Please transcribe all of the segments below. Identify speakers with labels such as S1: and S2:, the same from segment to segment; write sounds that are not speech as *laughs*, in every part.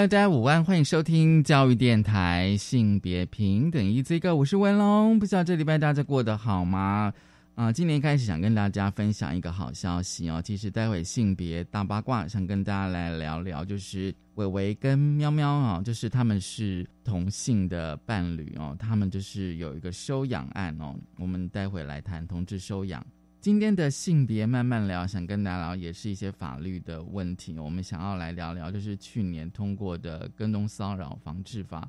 S1: 大家午安，欢迎收听教育电台性别平等 Easy Go，我是文龙。不知道这礼拜大家过得好吗？啊，今年开始想跟大家分享一个好消息哦。其实待会性别大八卦，想跟大家来聊聊，就是伟伟跟喵喵啊，就是他们是同性的伴侣哦，他们就是有一个收养案哦。我们待会来谈同志收养。今天的性别慢慢聊，想跟大家聊也是一些法律的问题。我们想要来聊聊，就是去年通过的《跟踪骚扰防治法》。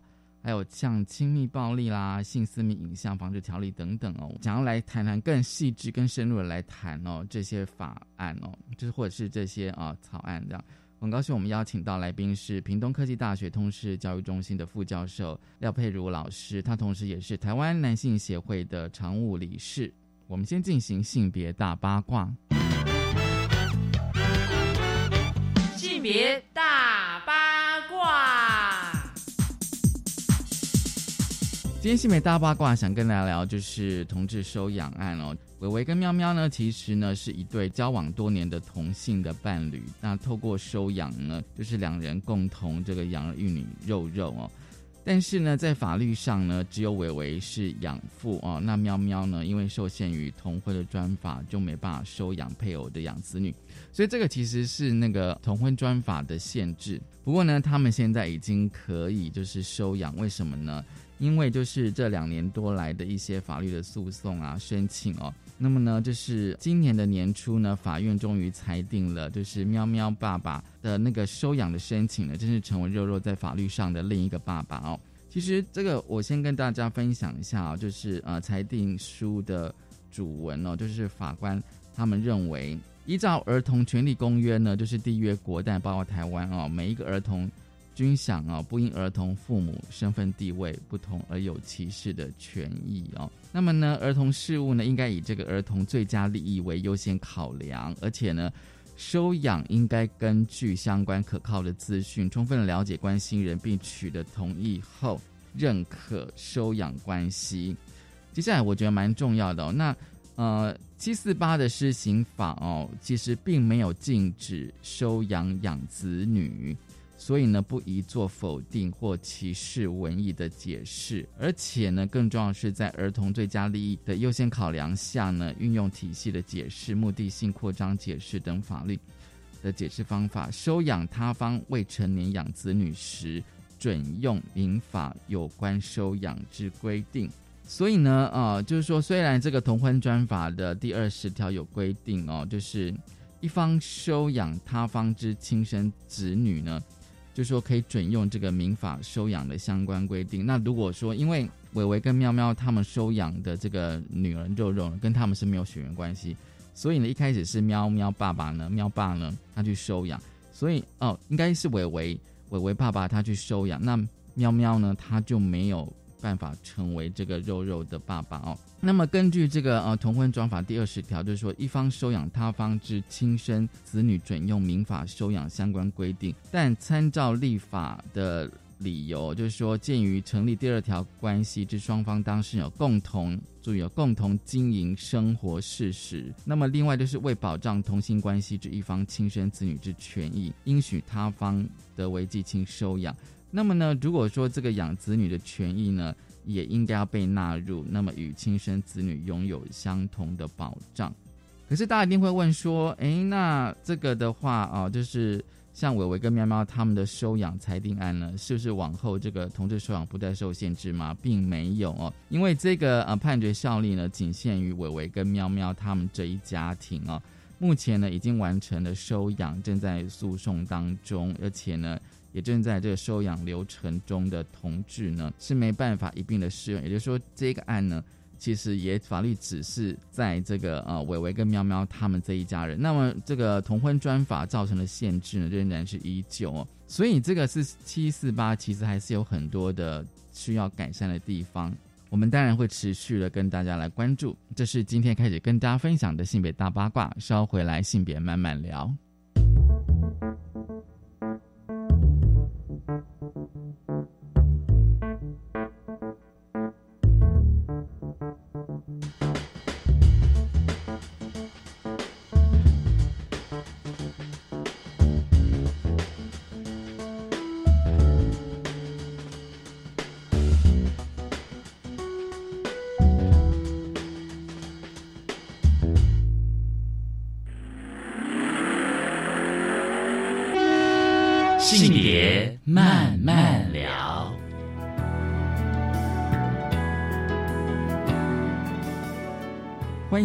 S1: 还有像亲密暴力啦、性私密影像防治条例等等哦，想要来谈谈更细致、更深入的来谈哦这些法案哦，就是或者是这些啊草案这样。很高兴我们邀请到来宾是屏东科技大学通识教育中心的副教授廖佩如老师，他同时也是台湾男性协会的常务理事。我们先进行性别大八卦，
S2: 性别大八卦。
S1: 今天性别大八卦想跟大家聊，就是同志收养案哦。伟伟跟喵喵呢，其实呢是一对交往多年的同性的伴侣。那透过收养呢，就是两人共同这个养儿育女肉肉哦。但是呢，在法律上呢，只有伟伟是养父哦。那喵喵呢，因为受限于同婚的专法，就没办法收养配偶的养子女。所以这个其实是那个同婚专法的限制。不过呢，他们现在已经可以就是收养，为什么呢？因为就是这两年多来的一些法律的诉讼啊、申请哦，那么呢，就是今年的年初呢，法院终于裁定了，就是喵喵爸爸的那个收养的申请呢，正式成为肉肉在法律上的另一个爸爸哦。其实这个我先跟大家分享一下啊，就是呃裁定书的主文哦，就是法官他们认为，依照《儿童权利公约》呢，就是缔约国，但包括台湾哦，每一个儿童。均享哦，不因儿童父母身份地位不同而有歧视的权益哦。那么呢，儿童事务呢，应该以这个儿童最佳利益为优先考量，而且呢，收养应该根据相关可靠的资讯，充分了解关心人，并取得同意后认可收养关系。接下来我觉得蛮重要的。那呃，七四八的施行法哦，其实并没有禁止收养养子女。所以呢，不宜做否定或歧视文艺的解释，而且呢，更重要是在儿童最佳利益的优先考量下呢，运用体系的解释、目的性扩张解释等法律的解释方法，收养他方未成年养子女时，准用民法有关收养之规定。所以呢，啊，就是说，虽然这个同婚专法的第二十条有规定哦，就是一方收养他方之亲生子女呢。就说可以准用这个民法收养的相关规定。那如果说因为伟伟跟喵喵他们收养的这个女儿肉肉跟他们是没有血缘关系，所以呢一开始是喵喵爸爸呢，喵爸呢他去收养，所以哦应该是伟伟伟伟爸爸他去收养，那喵喵呢他就没有。办法成为这个肉肉的爸爸哦。那么根据这个呃同婚专法第二十条，就是说一方收养他方之亲生子女，准用民法收养相关规定。但参照立法的理由，就是说鉴于成立第二条关系之双方当事人有共同注意有共同经营生活事实。那么另外就是为保障同性关系之一方亲生子女之权益，应许他方得为继亲收养。那么呢，如果说这个养子女的权益呢，也应该要被纳入，那么与亲生子女拥有相同的保障。可是大家一定会问说，哎，那这个的话啊，就是像伟伟跟喵喵他们的收养裁定案呢，是不是往后这个同志收养不再受限制吗？并没有哦，因为这个呃判决效力呢，仅限于伟伟跟喵喵他们这一家庭哦。目前呢，已经完成了收养，正在诉讼当中，而且呢。也正在这个收养流程中的同志呢，是没办法一并的适用。也就是说，这个案呢，其实也法律只是在这个呃伟伟跟喵喵他们这一家人。那么这个同婚专法造成的限制呢，仍然是依旧哦。所以这个是七四八，其实还是有很多的需要改善的地方。我们当然会持续的跟大家来关注。这是今天开始跟大家分享的性别大八卦，稍回来性别慢慢聊。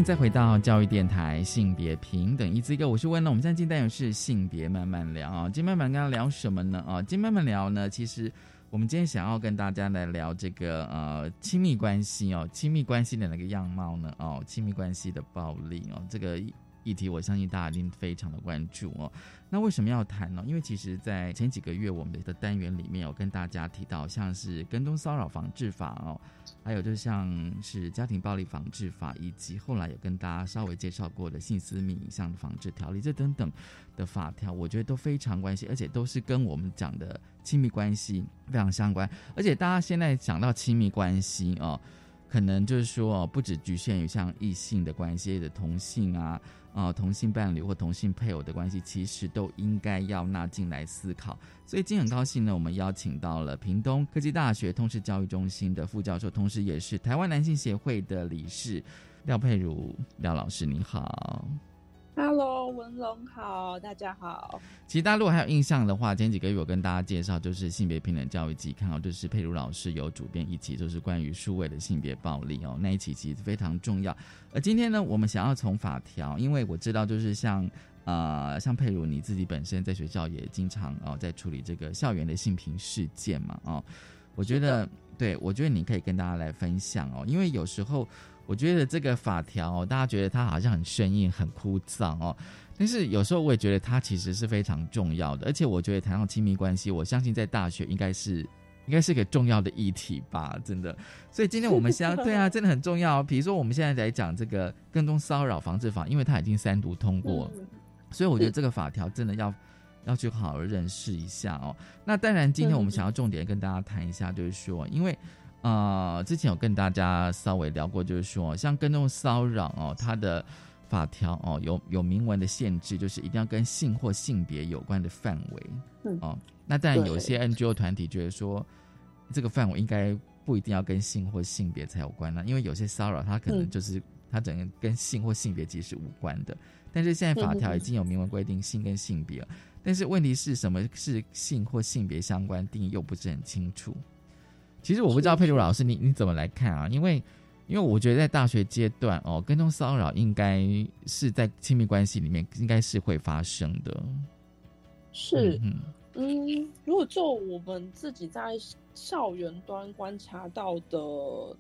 S1: 再回到教育电台性别平等一字一个，我是问了。我们现在进单元是性别慢慢聊啊，今天慢慢跟大家聊什么呢？啊，今天慢慢聊呢，其实我们今天想要跟大家来聊这个呃亲密关系哦，亲密关系的那个样貌呢？哦，亲密关系的暴力哦，这个。议题，我相信大家一定非常的关注哦。那为什么要谈呢？因为其实，在前几个月，我们的单元里面有跟大家提到，像是跟踪骚扰防治法哦，还有就像是家庭暴力防治法，以及后来有跟大家稍微介绍过的性私密影像防治条例，这等等的法条，我觉得都非常关系，而且都是跟我们讲的亲密关系非常相关。而且大家现在讲到亲密关系哦，可能就是说，不只局限于像异性的关系的同性啊。啊，同性伴侣或同性配偶的关系，其实都应该要纳进来思考。所以今天很高兴呢，我们邀请到了屏东科技大学通识教育中心的副教授，同时也是台湾男性协会的理事廖佩如廖老师，你好。
S3: Hello，文龙好，大家好。
S1: 其实大家如果还有印象的话，前几个月我跟大家介绍就是性别平等教育季，看到就是佩如老师有主编一期，就是关于数位的性别暴力哦，那一期其实非常重要。而今天呢，我们想要从法条，因为我知道就是像呃像佩如你自己本身在学校也经常哦在处理这个校园的性平事件嘛哦，我觉得对我觉得你可以跟大家来分享哦，因为有时候。我觉得这个法条，大家觉得它好像很生硬、很枯燥哦。但是有时候我也觉得它其实是非常重要的。而且我觉得谈到亲密关系，我相信在大学应该是应该是个重要的议题吧，真的。所以今天我们先 *laughs* 对啊，真的很重要。比如说我们现在来讲这个跟踪骚扰防治法，因为它已经三读通过，所以我觉得这个法条真的要要去好好认识一下哦。那当然，今天我们想要重点跟大家谈一下，就是说，因为。呃，之前有跟大家稍微聊过，就是说，像跟踪骚扰哦，它的法条哦，有有明文的限制，就是一定要跟性或性别有关的范围。嗯哦，那当然有些 NGO 团体觉得说，这个范围应该不一定要跟性或性别才有关呢，因为有些骚扰它可能就是它整个跟性或性别其实是无关的。但是现在法条已经有明文规定性跟性别，但是问题是什么是性或性别相关定义又不是很清楚。其实我不知道佩如老师，你你怎么来看啊？因为，因为我觉得在大学阶段哦，跟踪骚扰应该是在亲密关系里面应该是会发生的。
S3: 是，嗯，如果就我们自己在校园端观察到的，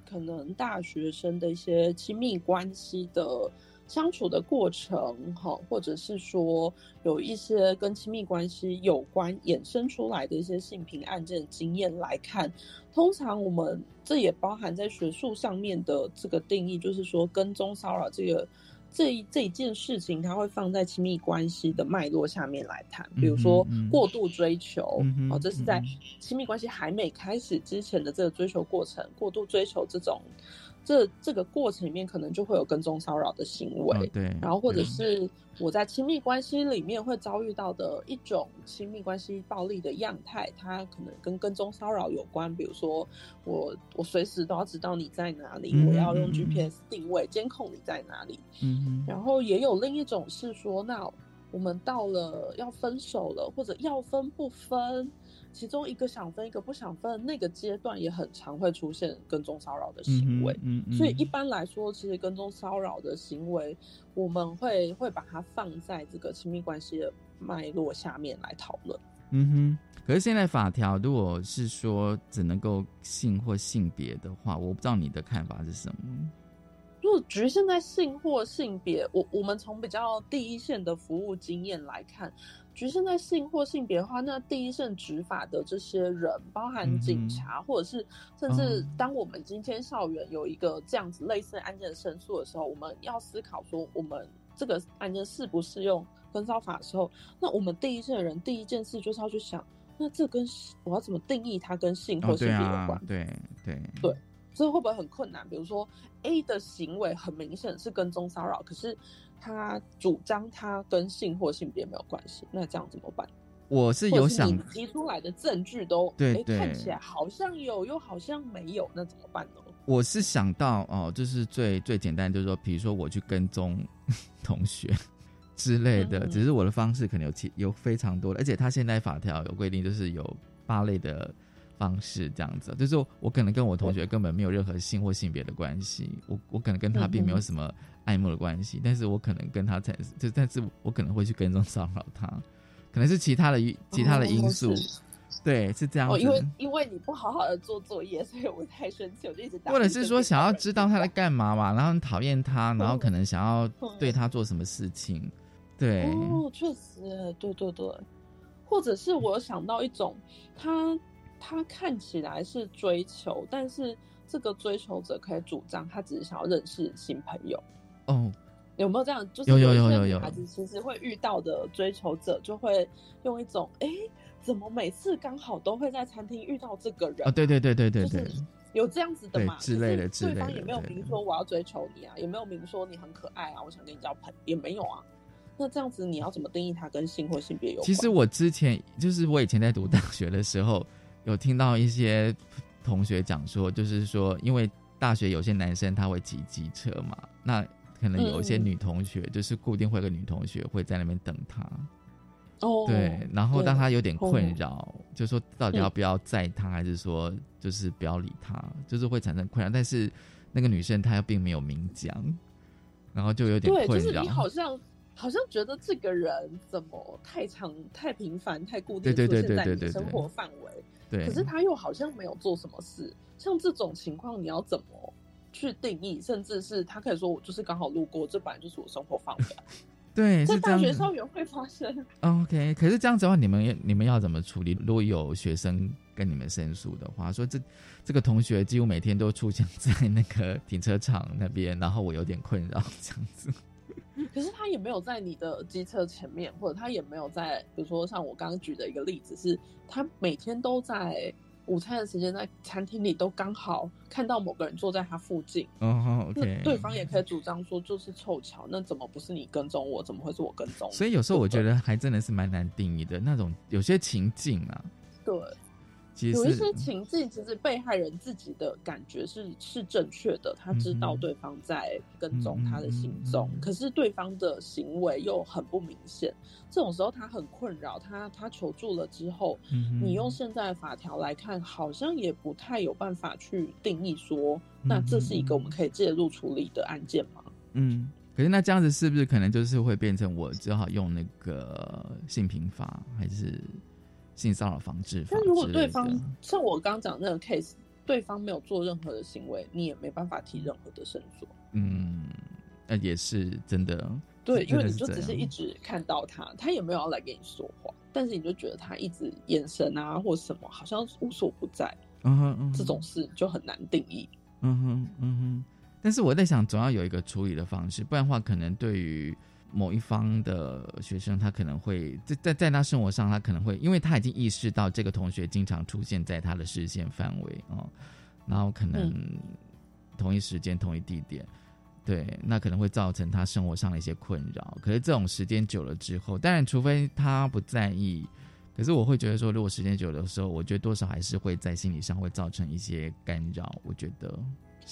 S3: 可能大学生的一些亲密关系的。相处的过程，哈，或者是说有一些跟亲密关系有关衍生出来的一些性平案件经验来看，通常我们这也包含在学术上面的这个定义，就是说跟踪骚扰这个这一这一件事情，它会放在亲密关系的脉络下面来谈，比如说过度追求，哦，这是在亲密关系还没开始之前的这个追求过程，过度追求这种。这这个过程里面可能就会有跟踪骚扰的行为，
S1: 对，
S3: 然后或者是我在亲密关系里面会遭遇到的一种亲密关系暴力的样态，它可能跟跟踪骚扰有关。比如说，我我随时都要知道你在哪里，我要用 GPS 定位监控你在哪里。嗯，然后也有另一种是说，那我们到了要分手了，或者要分不分。其中一个想分，一个不想分，那个阶段也很常会出现跟踪骚扰的行为。嗯嗯。所以一般来说，其实跟踪骚扰的行为，我们会会把它放在这个亲密关系的脉络下面来讨论。
S1: 嗯哼。可是现在法条如果是说只能够性或性别的话，我不知道你的看法是什么。
S3: 如果局限在性或性别，我我们从比较第一线的服务经验来看，局限在性或性别的话，那第一线执法的这些人，包含警察，或者是甚至当我们今天校园有一个这样子类似案件的申诉的时候，我们要思考说，我们这个案件适不适用跟骚法的时候，那我们第一线的人第一件事就是要去想，那这跟我要怎么定义它跟性或性别有关？
S1: 对对
S3: 对。这会不会很困难？比如说，A 的行为很明显是跟踪骚扰，可是他主张他跟性或性别没有关系，那这样怎么办？
S1: 我是有想
S3: 提出来的证据都
S1: 对对，
S3: 看起来好像有，又好像没有，那怎么办呢？
S1: 我是想到哦，就是最最简单，就是说，比如说我去跟踪 *laughs* 同学之类的，只是我的方式可能有其有非常多的，而且他现在法条有规定，就是有八类的。方式这样子，就是我可能跟我同学根本没有任何性或性别的关系，我我可能跟他并没有什么爱慕的关系，但是我可能跟他才就，但是我可能会去跟踪骚扰他，可能是其他的其他的因素，对，是这样子。
S3: 因为因为你不好好的做作业，所以我太生气，我就一直打。
S1: 或者是说想要知道他在干嘛嘛，然后很讨厌他，然后可能想要对他做什么事情，对。
S3: 哦，确实，对对对，或者是我想到一种他。他看起来是追求，但是这个追求者可以主张他只是想要认识新朋友。
S1: 哦，
S3: 有没有这样？就是
S1: 有有有有有
S3: 孩子其实会遇到的追求者，就会用一种哎，怎么每次刚好都会在餐厅遇到这个人？
S1: 哦，对对对对对对，
S3: 有这样子的嘛？
S1: 之类的，对
S3: 方也没有明说我要追求你啊，也没有明说你很可爱啊，我想跟你交朋友，也没有啊。那这样子你要怎么定义他跟性或性别有关？
S1: 其实我之前就是我以前在读大学的时候。有听到一些同学讲说，就是说，因为大学有些男生他会骑机车嘛，那可能有一些女同学就是固定会有个女同学会在那边等他。
S3: 哦，
S1: 对，然后当他有点困扰，就说到底要不要载他，还是说就是不要理他，就是会产生困扰。但是那个女生她又并没有明讲，然后就有点困
S3: 扰。就是你好像。好像觉得这个人怎么太长、太频繁、太固定出现在你生活范围，
S1: 对，
S3: 可是他又好像没有做什么事。像这种情况，你要怎么去定义？甚至是他可以说我就是刚好路过，这本来就是我生活范围。*laughs*
S1: 对，
S3: 在大学校园会发生。
S1: OK，可是这样子的话，你们你们要怎么处理？如果有学生跟你们申诉的话，说这这个同学几乎每天都出现在那个停车场那边，然后我有点困扰，这样子。
S3: 可是他也没有在你的机车前面，或者他也没有在，比如说像我刚刚举的一个例子，是他每天都在午餐的时间在餐厅里都刚好看到某个人坐在他附近。
S1: 哦，OK。
S3: 对方也可以主张说就是凑巧，那怎么不是你跟踪我？怎么会是我跟踪？
S1: 所以有时候我觉得还真的是蛮难定义的那种，有些情境啊。
S3: 对。有一些情境，其实被害人自己的感觉是是正确的，他知道对方在跟踪他的行踪，可是对方的行为又很不明显。这种时候他很困扰，他他求助了之后，你用现在法条来看，好像也不太有办法去定义说，那这是一个我们可以介入处理的案件吗？
S1: 嗯，可是那这样子是不是可能就是会变成我只好用那个性平法还是？性骚扰防治。
S3: 但如果对方像我刚刚讲那个 case，对方没有做任何的行为，你也没办法提任何的申诉。
S1: 嗯，那也是真的。
S3: 对，因为你就只是一直看到他，他也没有要来跟你说话，但是你就觉得他一直眼神啊或什么，好像无所不在。
S1: 嗯哼，
S3: 这种事就很难定义。
S1: 嗯哼，嗯哼。但是我在想，总要有一个处理的方式，不然的话，可能对于。某一方的学生，他可能会在在在他生活上，他可能会，因为他已经意识到这个同学经常出现在他的视线范围哦，然后可能同一时间、同一地点，对，那可能会造成他生活上的一些困扰。可是这种时间久了之后，当然除非他不在意，可是我会觉得说，如果时间久的时候，我觉得多少还是会在心理上会造成一些干扰。我觉得，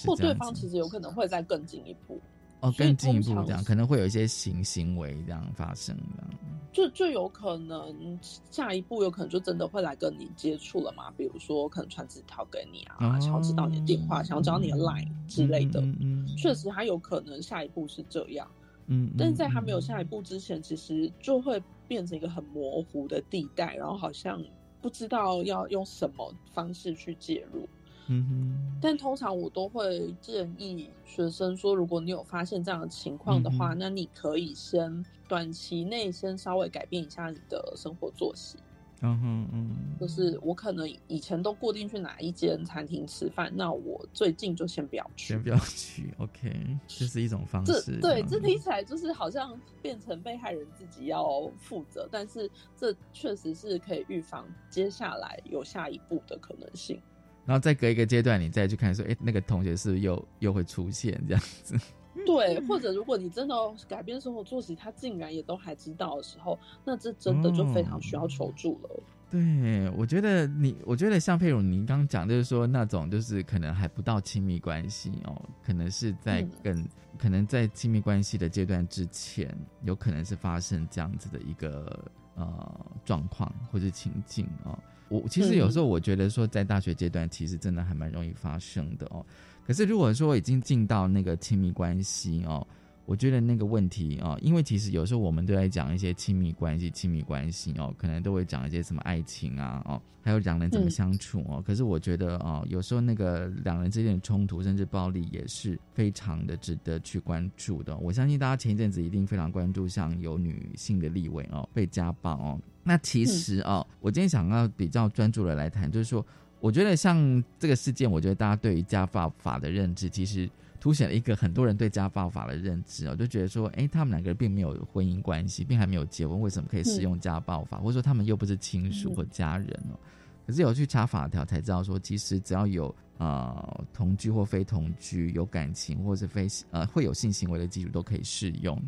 S3: 或对方其实有可能会再更进一步。
S1: 哦，更进一步这样，可能会有一些行行为这样发生的，
S3: 就就有可能下一步有可能就真的会来跟你接触了嘛？比如说可能传纸条给你啊，想要知道你的电话，想要知道你的 line 之类的。嗯，确实他有可能下一步是这样。
S1: 嗯，
S3: 但是在还没有下一步之前，其实就会变成一个很模糊的地带，然后好像不知道要用什么方式去介入。
S1: 嗯哼。
S3: 但通常我都会建议学生说，如果你有发现这样的情况的话，那你可以先短期内先稍微改变一下你的生活作息。
S1: 嗯哼嗯，
S3: 就是我可能以前都固定去哪一间餐厅吃饭，那我最近就先不要去，
S1: 先不要去。OK，这是一种方式。
S3: 对，这听起来就是好像变成被害人自己要负责，但是这确实是可以预防接下来有下一步的可能性。
S1: 然后再隔一个阶段，你再去看说，哎，那个同学是不是又又会出现这样子？*laughs*
S3: 对，或者如果你真的改变生活作息，他竟然也都还知道的时候，那这真的就非常需要求助了。
S1: 对，我觉得你，我觉得像佩如，您刚刚讲就是说那种就是可能还不到亲密关系哦，可能是在更可能在亲密关系的阶段之前，有可能是发生这样子的一个呃状况或者情境哦。我其实有时候我觉得说，在大学阶段，其实真的还蛮容易发生的哦。可是如果说已经进到那个亲密关系哦，我觉得那个问题哦，因为其实有时候我们都在讲一些亲密关系，亲密关系哦，可能都会讲一些什么爱情啊哦，还有两人怎么相处哦。可是我觉得哦，有时候那个两人之间的冲突甚至暴力也是非常的值得去关注的。我相信大家前一阵子一定非常关注，像有女性的立委哦被家暴哦。那其实哦，我今天想要比较专注的来谈，就是说。我觉得像这个事件，我觉得大家对于家暴法的认知，其实凸显了一个很多人对家暴法的认知哦，就觉得说，哎，他们两个人并没有婚姻关系，并还没有结婚，为什么可以适用家暴法？或者说他们又不是亲属或家人哦？可是有去查法条才知道，说其实只要有呃同居或非同居、有感情或是非呃会有性行为的基础，都可以适用。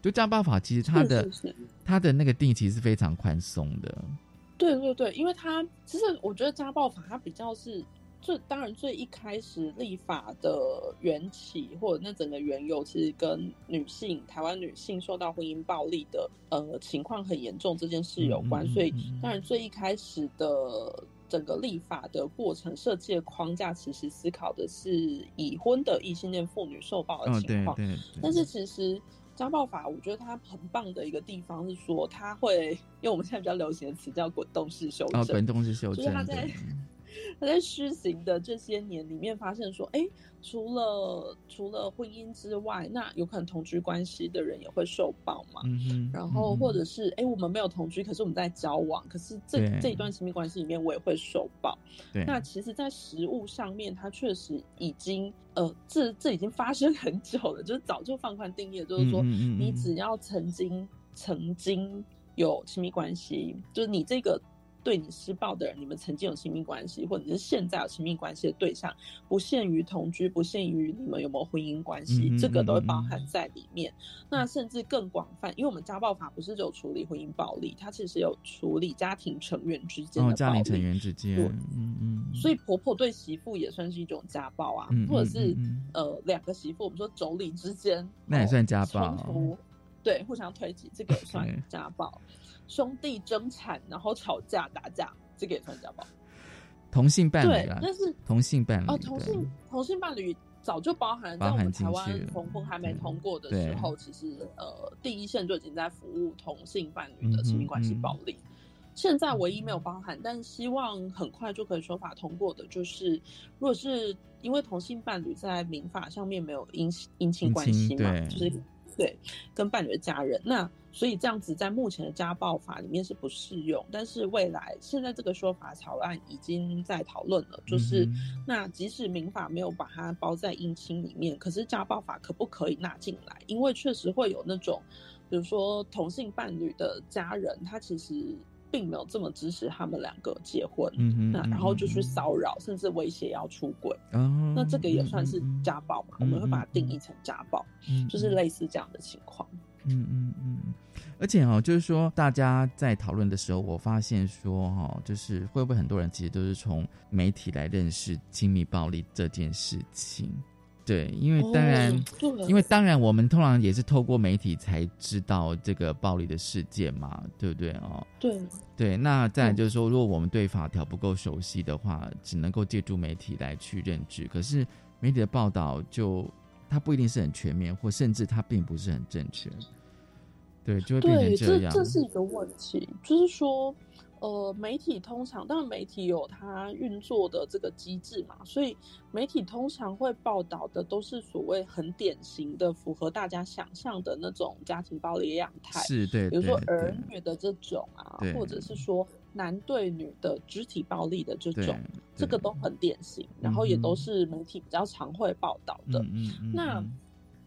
S1: 就家暴法其实它的它的那个定义其实是非常宽松的。
S3: 对对对，因为它其实我觉得家暴法它比较是最当然最一开始立法的缘起或者那整个缘由，其实跟女性台湾女性受到婚姻暴力的呃情况很严重这件事有关，所以当然最一开始的整个立法的过程设计的框架，其实思考的是已婚的异性恋妇女受暴的情况，但是其实。家暴法，我觉得它很棒的一个地方是说，它会，因为我们现在比较流行的词叫滚动式修正，
S1: 滚动式修正，
S3: 就是它在。他在施行的这些年里面，发现说，哎，除了除了婚姻之外，那有可能同居关系的人也会受暴嘛。嗯然后或者是，哎，我们没有同居，可是我们在交往，可是这这一段亲密关系里面，我也会受暴。
S1: 对。
S3: 那其实，在实物上面，它确实已经，呃，这这已经发生很久了，就是早就放宽定义，就是说，你只要曾经曾经有亲密关系，就是你这个。对你施暴的人，你们曾经有亲密关系，或者是现在有亲密关系的对象，不限于同居，不限于你们有没有婚姻关系，这个都会包含在里面。那甚至更广泛，因为我们家暴法不是只有处理婚姻暴力，它其实有处理家庭成员之间的
S1: 家庭成员之间，
S3: 嗯嗯。所以婆婆对媳妇也算是一种家暴啊，或者是呃两个媳妇，我们说妯娌之间，
S1: 那也算家暴，
S3: 对，互相推挤，这个也算 *laughs* 家暴。兄弟争产，然后吵架打架，这个也算家暴。
S1: 同性伴侣，
S3: 对，但是
S1: 同性伴侣
S3: 哦，同性同性伴侣早就包含在我们台湾同婚还没通过的时候，其实呃，第一线就已经在服务同性伴侣的亲密关系暴力。现在唯一没有包含，但希望很快就可以说法通过的，就是如果是因为同性伴侣在民法上面没有姻姻亲关系嘛，就是对跟伴侣的家人那。所以这样子在目前的家暴法里面是不适用，但是未来现在这个说法草案已经在讨论了，就是那即使民法没有把它包在姻亲里面，可是家暴法可不可以纳进来？因为确实会有那种，比如说同性伴侣的家人，他其实并没有这么支持他们两个结婚，那然后就去骚扰，甚至威胁要出轨，那这个也算是家暴嘛？我们会把它定义成家暴，就是类似这样的情况。
S1: 嗯嗯嗯，而且哦，就是说大家在讨论的时候，我发现说哈，就是会不会很多人其实都是从媒体来认识亲密暴力这件事情？对，因为当然，因为当然，我们通常也是透过媒体才知道这个暴力的事件嘛，对不对哦？
S3: 对
S1: 对，那再来就是说，如果我们对法条不够熟悉的话，只能够借助媒体来去认知。可是媒体的报道就。它不一定是很全面，或甚至它并不是很正确，对，就会变成这样。
S3: 这这是一个问题，就是说，呃，媒体通常，当然媒体有它运作的这个机制嘛，所以媒体通常会报道的都是所谓很典型的、符合大家想象的那种家庭暴力样态，
S1: 是对，
S3: 比如说儿女的这种啊，或者是说男对女的肢体暴力的这种，这个都很典型，然后也都是媒体比较常会报道的。那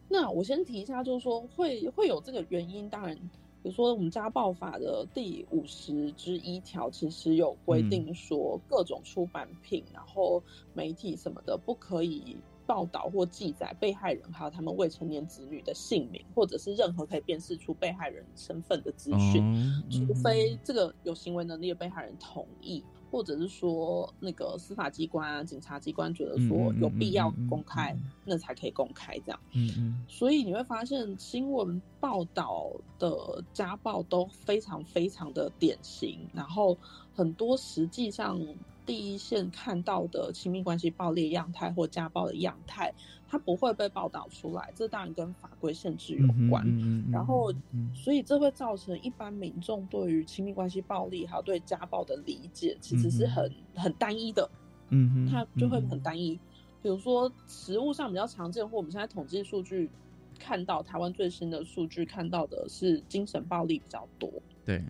S3: 那我先提一下，就是说会会有这个原因，当然。比如说，我们家暴法的第五十之一条，其实有规定说，各种出版品、然后媒体什么的，不可以报道或记载被害人还有他们未成年子女的姓名，或者是任何可以辨识出被害人身份的资讯，除非这个有行为能力的被害人同意。或者是说，那个司法机关啊、警察机关觉得说有必要公开，那才可以公开这样。嗯嗯。所以你会发现，新闻报道的家暴都非常非常的典型，然后很多实际上。第一线看到的亲密关系暴力样态或家暴的样态，它不会被报道出来，这当然跟法规限制有关。然后，所以这会造成一般民众对于亲密关系暴力还有对家暴的理解，其实是很很单一的。嗯，它就会很单一。比如说，实物上比较常见，或我们现在统计数据看到，台湾最新的数据看到的是精神暴力比较多。
S1: 对，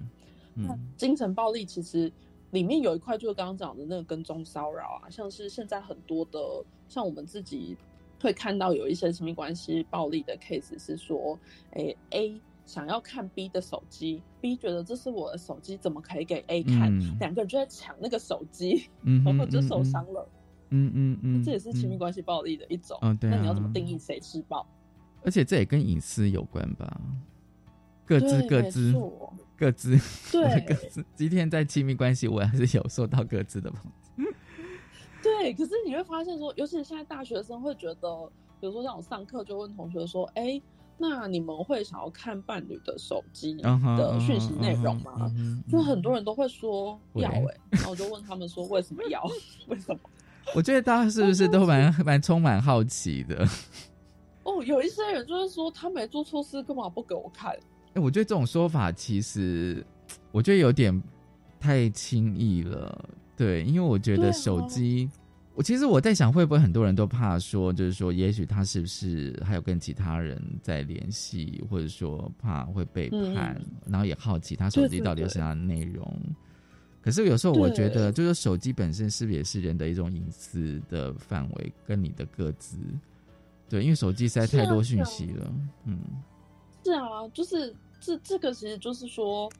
S3: 那精神暴力其实。里面有一块就是刚刚讲的那个跟踪骚扰啊，像是现在很多的，像我们自己会看到有一些亲密关系暴力的 case，是说，哎，A 想要看 B 的手机，B 觉得这是我的手机，怎么可以给 A 看？两个人就在抢那个手机，*laughs* 然后就受伤了。嗯嗯嗯，这也是亲密关系暴力的一种。嗯，对。那你要怎么定义谁施暴？
S1: 而且这也跟隐私有关吧？各自各自。各自
S3: 对
S1: 各自，今天在亲密关系，我还是有受到各自的。
S3: 对，可是你会发现说，尤其是现在大学生会觉得，比如说像我上课就问同学说：“哎，那你们会想要看伴侣的手机的讯息内容吗？”就很多人都会说要哎，然后我就问他们说：“为什么要？*laughs* 为什么？”
S1: 我觉得大家是不是都蛮蛮充满好奇的？
S3: 哦，有一些人就是说他没做错事，干嘛不给我看？
S1: 哎，我觉得这种说法其实，我觉得有点太轻易了。对，因为我觉得手机，我其实我在想，会不会很多人都怕说，就是说，也许他是不是还有跟其他人在联系，或者说怕会背叛，然后也好奇他手机到底有什么样的内容。可是有时候我觉得，就是手机本身是不是也是人的一种隐私的范围，跟你的各自。对，因为手机实在太多讯息了。嗯，
S3: 是啊，就是。这这个其实就是说，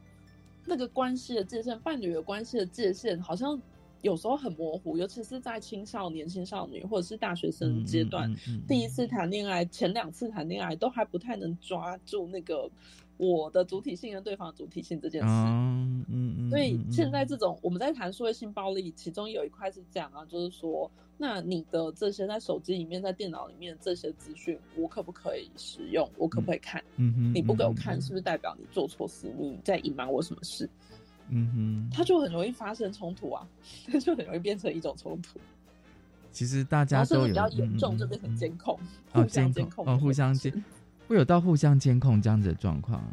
S3: 那个关系的界限，伴侣的关系的界限，好像有时候很模糊，尤其是在青少年、青少年或者是大学生阶段，第一次谈恋爱，前两次谈恋爱都还不太能抓住那个。我的主体性跟对方的主体性这件事，嗯嗯，所以现在这种我们在谈社会性暴力，其中有一块是这样啊，就是说，那你的这些在手机里面、在电脑里面这些资讯，我可不可以使用？我可不可以看？嗯哼，你不给我看，是不是代表你做错事？你在隐瞒我什么事？嗯哼，它就很容易发生冲突啊，它就很容易变成一种冲突。
S1: 其实大家都有
S3: 比较严重，就变成监控，互相监控，
S1: 哦，互相监。会有到互相监控这样子的状况？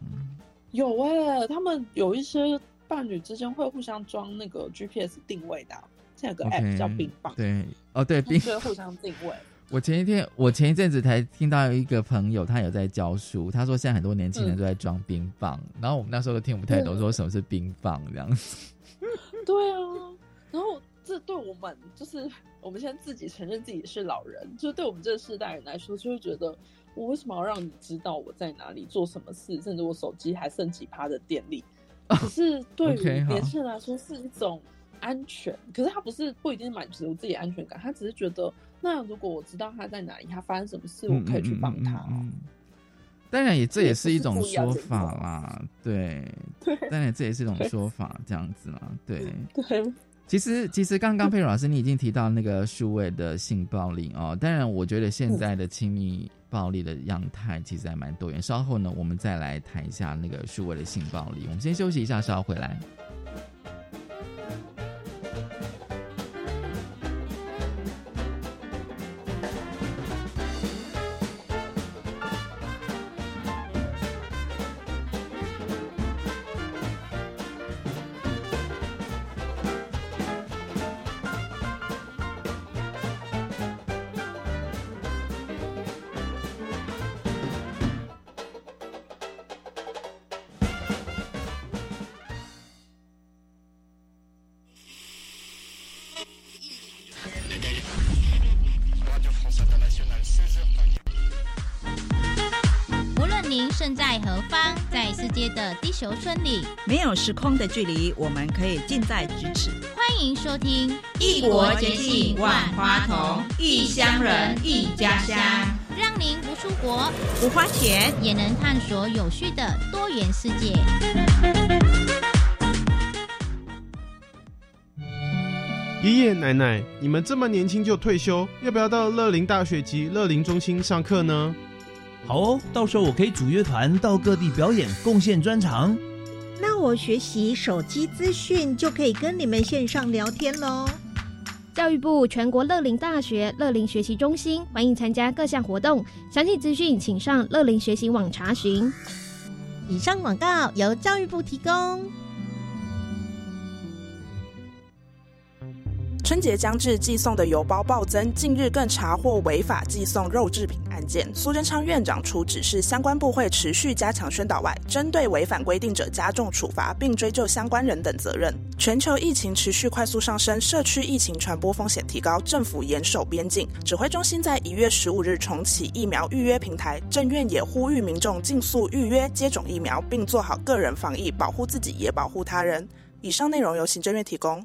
S3: 有哎，他们有一些伴侣之间会互相装那个 GPS 定位的，现在有个 app 叫冰棒。
S1: 对，哦对，冰
S3: 棒互相定位。
S1: 我前一天，我前一阵子才听到一个朋友，他有在教书，他说现在很多年轻人都在装冰棒，然后我们那时候都听不太懂，说什么是冰棒这样子。
S3: 对啊，然后这对我们就是我们现在自己承认自己是老人，就是对我们这个世代人来说，就会觉得。我为什么要让你知道我在哪里做什么事？甚至我手机还剩几趴的电力？*laughs* 可是对于年轻人来说是一种安全。可是他不是不一定满足自己安全感，他只是觉得，那如果我知道他在哪里，他发生什么事，我可以去帮他。
S1: 当然，也这也是一种说法啦。对，当然这也是一种说法，这样子啦。对
S3: 对。
S1: 其实，其实刚刚佩如老师你已经提到那个数位的性暴力哦。当然，我觉得现在的亲密暴力的样态其实还蛮多元。稍后呢，我们再来谈一下那个数位的性暴力。我们先休息一下，稍后回来。
S4: 界的地球村里，
S5: 没有时空的距离，我们可以近在咫尺。
S4: 欢迎收听《
S5: 异国节庆万花筒》，异乡人，异家乡，
S4: 让您不出国
S5: 不花钱，
S4: 也能探索有趣的多元世界。
S6: 爷爷奶奶，你们这么年轻就退休，要不要到乐龄大学及乐龄中心上课呢？
S7: 好哦，到时候我可以组乐团到各地表演，贡献专长。
S8: 那我学习手机资讯就可以跟你们线上聊天喽。
S9: 教育部全国乐龄大学乐龄学习中心欢迎参加各项活动，详细资讯请上乐龄学习网查询。
S8: 以上广告由教育部提供。
S10: 春节将至，寄送的邮包暴增。近日更查获违法寄送肉制品案件。苏贞昌院长除指示相关部会持续加强宣导外，针对违反规定者加重处罚，并追究相关人等责任。全球疫情持续快速上升，社区疫情传播风险提高，政府严守边境。指挥中心在一月十五日重启疫苗预约平台，政院也呼吁民众尽速预约接种疫苗，并做好个人防疫，保护自己也保护他人。以上内容由行政院提供。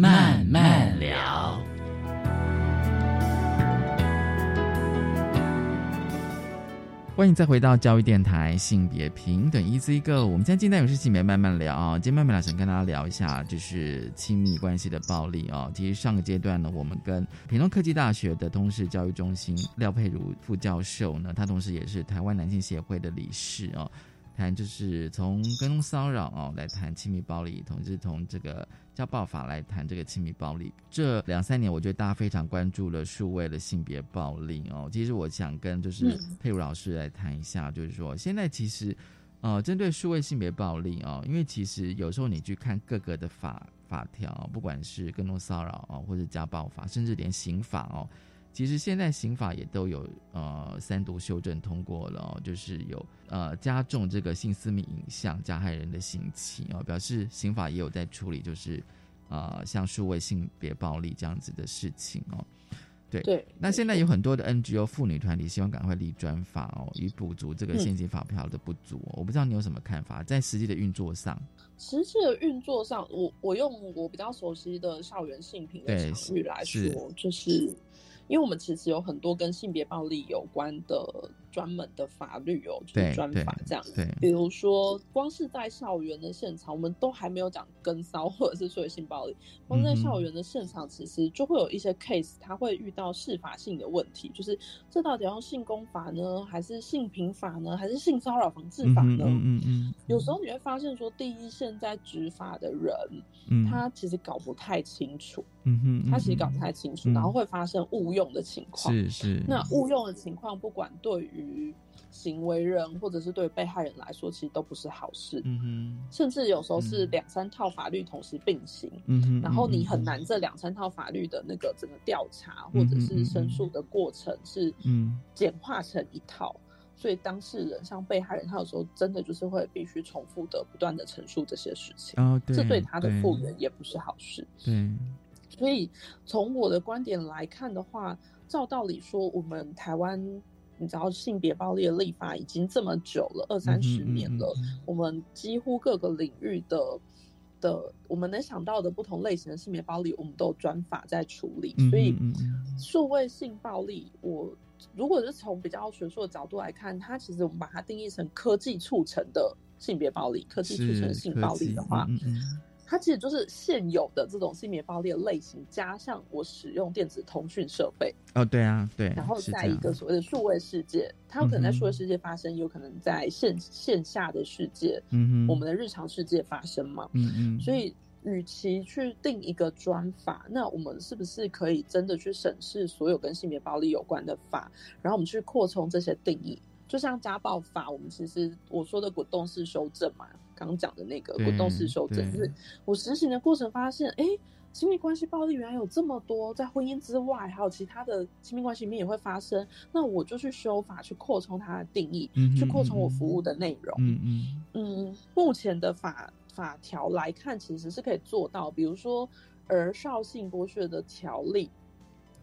S2: 慢慢聊。
S1: 欢迎再回到教育电台性别平等 Easy Go。我们现在今天有是性别慢慢聊啊，今天慢慢聊想跟大家聊一下，就是亲密关系的暴力啊。其实上个阶段呢，我们跟屏东科技大学的通识教育中心廖佩如副教授呢，他同时也是台湾男性协会的理事哦。谈就是从跟踪骚扰哦来谈亲密暴力，同时从这个家暴法来谈这个亲密暴力。这两三年，我觉得大家非常关注了数位的性别暴力哦。其实我想跟就是佩如老师来谈一下，就是说现在其实呃针对数位性别暴力哦，因为其实有时候你去看各个的法法条，不管是跟踪骚扰哦，或者家暴法，甚至连刑法哦。其实现在刑法也都有呃三读修正通过了、哦，就是有呃加重这个性私密影像加害人的刑期哦，表示刑法也有在处理，就是呃像数位性别暴力这样子的事情哦。对
S3: 对，
S1: 那现在有很多的 NGO 妇女团体希望赶快立专法哦，以补足这个现金法票的不足、哦。我不知道你有什么看法，在实际的运作上。
S3: 实际的运作上，我我用我比较熟悉的校园性平的场域来说，就是。因为我们其实有很多跟性别暴力有关的专门的法律哦，就是专法这样。
S1: 对，
S3: 比如说，光是在校园的现场，我们都还没有讲跟骚或者是所谓性暴力，光在校园的现场，其实就会有一些 case，他会遇到适法性的问题，就是这到底要性工法呢，还是性平法呢，还是性骚扰防治法呢？
S1: 嗯嗯嗯。
S3: 有时候你会发现说，第一现在执法的人，
S1: 嗯，
S3: 他其实搞不太清楚。
S1: 嗯哼，
S3: 他其实搞不太清楚，
S1: 嗯、
S3: 然后会发生误用的情况。
S1: 是是。
S3: 那误用的情况，不管对于行为人或者是对被害人来说，其实都不是好事。
S1: 嗯哼。
S3: 甚至有时候是两三套法律同时并行。
S1: 嗯哼。
S3: 然后你很难这两三套法律的那个整个调查或者是申诉的过程是
S1: 嗯
S3: 简化成一套。所以当事人像被害人，他有时候真的就是会必须重复的不断的陈述这些事情。
S1: 哦，对。
S3: 这对他的复原也不是好事。
S1: 对。
S3: 所以从我的观点来看的话，照道理说，我们台湾你知道性别暴力的立法已经这么久了，二三十年了，
S1: 嗯嗯嗯、
S3: 我们几乎各个领域的的我们能想到的不同类型的性别暴力，我们都有专法在处理。
S1: 嗯、
S3: 所以，
S1: 嗯
S3: 数位性暴力，我如果是从比较学术的角度来看，它其实我们把它定义成科技促成的性别暴力，科技促成性暴力的话。
S1: 嗯
S3: 它其实就是现有的这种性别暴力的类型，加上我使用电子通讯设备。
S1: 哦，对啊，对。
S3: 然后在一个所谓的数位世界，它有可能在数位世界发生，有可能在线线下的世界，嗯我们的日常世界发生嘛。嗯嗯。所以，与其去定一个专法，那我们是不是可以真的去审视所有跟性别暴力有关的法，然后我们去扩充这些定义？就像家暴法，我们其实我说的滚动式修正嘛。刚讲的那个滚动式修正，就是我实行的过程发现，哎，亲密关系暴力原来有这么多，在婚姻之外，还有其他的亲密关系里面也会发生。那我就去修法，去扩充它的定义，去扩充我服务的内容。嗯嗯嗯，目前的法法条来看，其实是可以做到。比如说儿少性剥削的条例，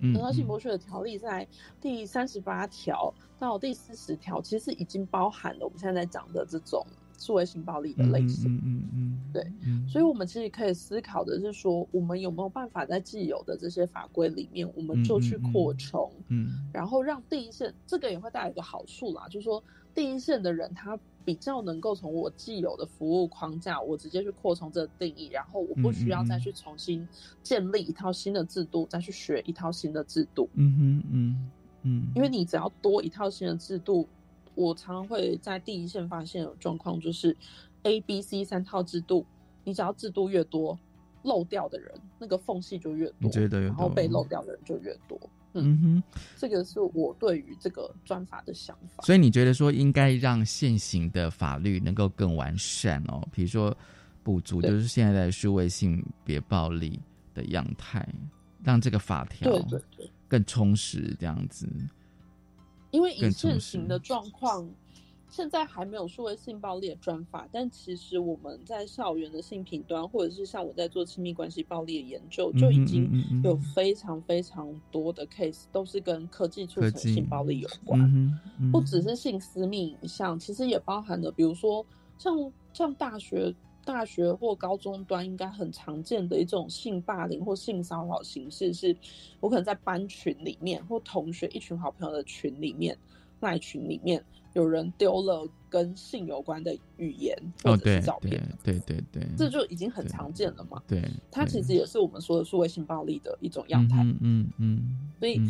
S3: 儿少性剥削的条例在第三十八条到第四十条，其实已经包含了我们现在在讲的这种。数位性暴力的类型，嗯嗯嗯，对，所以，我们其实可以思考的是说，我们有没有办法在既有的这些法规里面，我们就去扩充，嗯，然后让第一线，这个也会带来一个好处啦，就是说，第一线的人他比较能够从我既有的服务框架，我直接去扩充这个定义，然后我不需要再去重新建立一套新的制度，再去学一套新的制度，嗯哼嗯嗯，因为你只要多一套新的制度。我常常会在第一线发现有状况，就是 A、B、C 三套制度，你只要制度越多，漏掉的人那个缝隙就越多，然后被漏掉的人就越多。嗯。哼，这个是我对于这个专法的想法。
S1: 所以你觉得说应该让现行的法律能够更完善哦，比如说补足就是现在的数位性别暴力的样态，让这个法条更充实这样子。
S3: 因为以现行的状况，现在还没有数位性暴力的专法，但其实我们在校园的性品端，或者是像我在做亲密关系暴力的研究，就已经有非常非常多的 case 都是跟科技促成性暴力有关，不只是性私密影像，其实也包含了，比如说像像大学。大学或高中端应该很常见的一种性霸凌或性骚扰形式，是我可能在班群里面或同学一群好朋友的群里面，那群里面有人丢了跟性有关的语言或者是照片，
S1: 对对对，
S3: 这就已经很常见了嘛。
S1: 对，
S3: 它其实也是我们说的数位性暴力的一种样态。嗯嗯嗯，所以。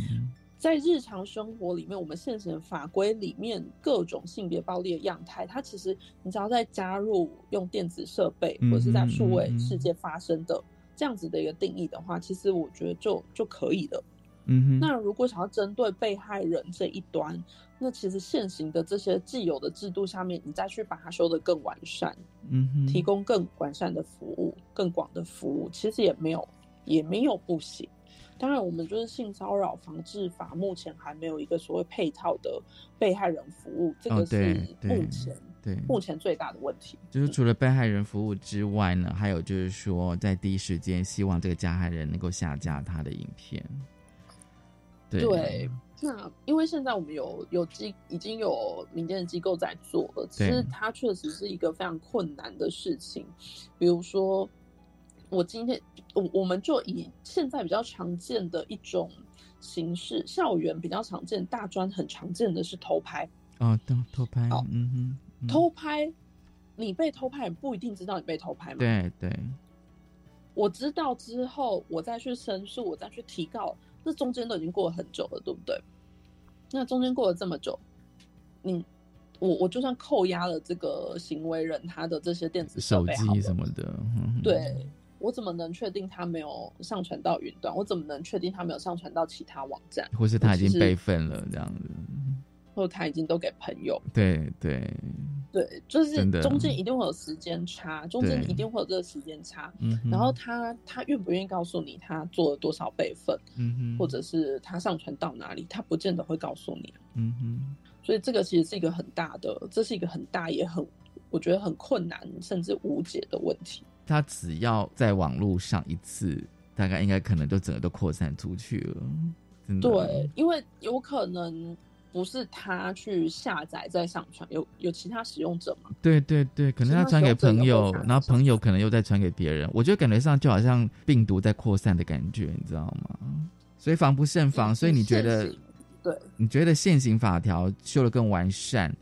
S3: 在日常生活里面，我们现行法规里面各种性别暴力的样态，它其实你只要再加入用电子设备或者是在数位世界发生的这样子的一个定义的话，其实我觉得就就可以了。嗯哼。那如果想要针对被害人这一端，那其实现行的这些既有的制度下面，你再去把它修得更完善，嗯哼，提供更完善的服务、更广的服务，其实也没有也没有不行。当然，我们就是性骚扰防治法，目前还没有一个所谓配套的被害人服务，这个是目前
S1: 对
S3: 目前最大的问题。
S1: 就是除了被害人服务之外呢，还有就是说，在第一时间希望这个加害人能够下架他的影片。
S3: 对，那因为现在我们有有机已经有民间的机构在做了，其实它确实是一个非常困难的事情，比如说。我今天，我我们就以现在比较常见的一种形式，校园比较常见，大专很常见的是偷拍。
S1: 啊，偷偷拍。哦，
S3: 嗯哼，偷拍，你被偷拍不一定知道你被偷拍嘛？
S1: 对对。
S3: 我知道之后，我再去申诉，我再去提告，这中间都已经过了很久了，对不对？那中间过了这么久，你我我就算扣押了这个行为人他的这些电子
S1: 手机什么的，
S3: 对。我怎么能确定他没有上传到云端？我怎么能确定他没有上传到其他网站？
S1: 或是他已经备份了这样子？
S3: 或他已经都给朋友？
S1: 对对
S3: 对，就是中间一定会有时间差，中间一定会有这个时间差。嗯，然后他他愿不愿意告诉你他做了多少备份？嗯哼，或者是他上传到哪里？他不见得会告诉你。嗯哼，所以这个其实是一个很大的，这是一个很大也很我觉得很困难甚至无解的问题。
S1: 他只要在网络上一次，大概应该可能就整个都扩散出去了。
S3: 对，因为有可能不是他去下载再上传，有有其他使用者吗？
S1: 对对对，可能他传给朋友，然后朋友可能又再传给别人。我觉得感觉上就好像病毒在扩散的感觉，你知道吗？所以防不胜防。所以你觉得，
S3: 对？
S1: 你觉得现行法条修的更完善，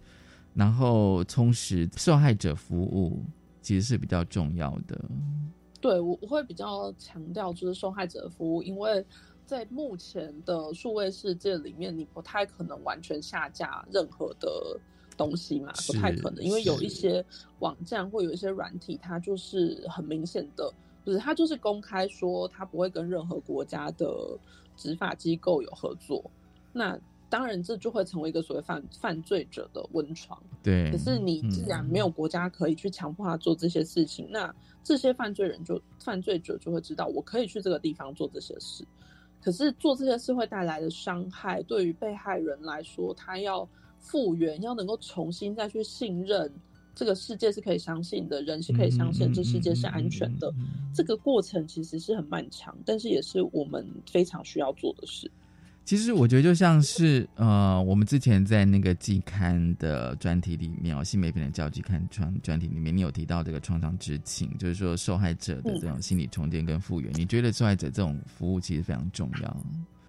S1: 然后充实受害者服务？其实是比较重要的，
S3: 对我我会比较强调就是受害者服务，因为在目前的数位世界里面，你不太可能完全下架任何的东西嘛，不太可能，因为有一些网站或有一些软体，它就是很明显的，就是它就是公开说它不会跟任何国家的执法机构有合作，那。当然，这就会成为一个所谓犯犯罪者的温床。
S1: 对。
S3: 可是你既然没有国家可以去强迫他做这些事情，那这些犯罪人就犯罪者就会知道，我可以去这个地方做这些事。可是做这些事会带来的伤害，对于被害人来说，他要复原，要能够重新再去信任这个世界是可以相信的，人是可以相信这世界是安全的。这个过程其实是很漫长，但是也是我们非常需要做的事。
S1: 其实我觉得就像是呃，我们之前在那个季刊的专题里面哦，新美品的教季刊专专题里面，你有提到这个创伤知情，就是说受害者的这种心理重建跟复原。你觉得受害者这种服务其实非常重要？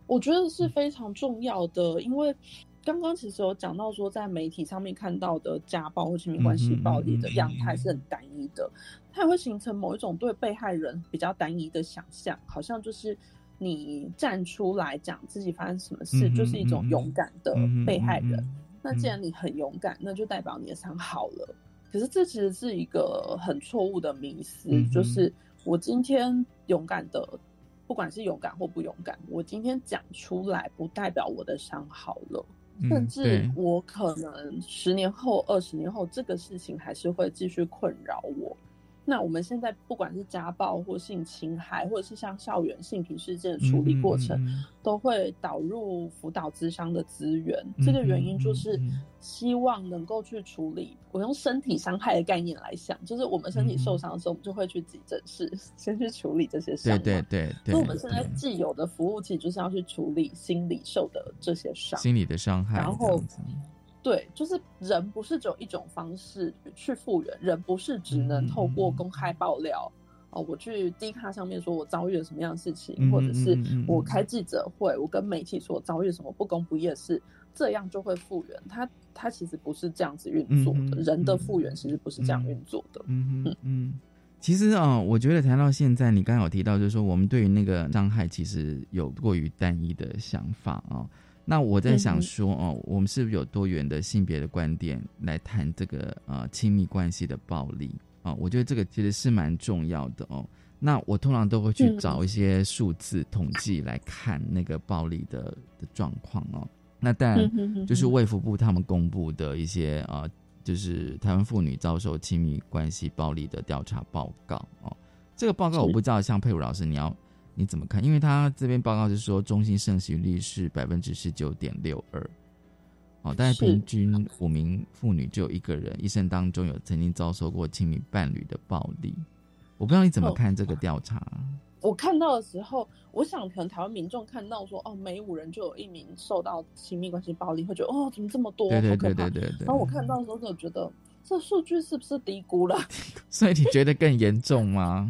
S3: 我觉得是非常重要的，因为刚刚其实有讲到说，在媒体上面看到的家暴或亲密关系暴力的样态是很单一的，它也会形成某一种对被害人比较单一的想象，好像就是。你站出来讲自己发生什么事，就是一种勇敢的被害人。那既然你很勇敢，那就代表你的伤好了。可是这其实是一个很错误的迷思，就是我今天勇敢的，不管是勇敢或不勇敢，我今天讲出来，不代表我的伤好了。甚至我可能十年后、二十年后，这个事情还是会继续困扰我。那我们现在不管是家暴或性侵害，或者是像校园性平事件的处理过程，都会导入辅导咨商的资源。这个原因就是希望能够去处理。我用身体伤害的概念来想，就是我们身体受伤的时候，我们就会去急诊室 *laughs* 先去处理这些伤。
S1: 对对对。
S3: 所以我们现在既有的服务其实就是要去处理心理受的这些伤，
S1: 心理的伤害。
S3: 然后。对，就是人不是只有一种方式去复原，人不是只能透过公开爆料哦，我去 D 卡上面说我遭遇了什么样的事情，或者是我开记者会，我跟媒体说遭遇什么不公不义的事，这样就会复原。他他其实不是这样子运作的，人的复原其实不是这样运作的。
S1: 嗯嗯嗯，其实啊，我觉得谈到现在，你刚刚有提到，就是说我们对于那个伤害其实有过于单一的想法啊。那我在想说哦，我们是不是有多元的性别的观点来谈这个呃亲密关系的暴力啊？我觉得这个其实是蛮重要的哦。那我通常都会去找一些数字统计来看那个暴力的的状况哦。那当然就是卫福部他们公布的一些呃，就是台湾妇女遭受亲密关系暴力的调查报告哦。这个报告我不知道，像佩如老师你要。你怎么看？因为他这边报告是说，中心盛行率是百分之十九点六二，哦，但是平均五名妇女就有一个人一生当中有曾经遭受过亲密伴侣的暴力。我不知道你怎么看这个调查。
S3: 我看到的时候，我想可能台湾民众看到说，哦，每五人就有一名受到亲密关系暴力，会觉得哦，怎么这么多？
S1: 对对对对对。
S3: 然后我看到的时候就觉得，这数据是不是低估了？*laughs*
S1: 所以你觉得更严重吗？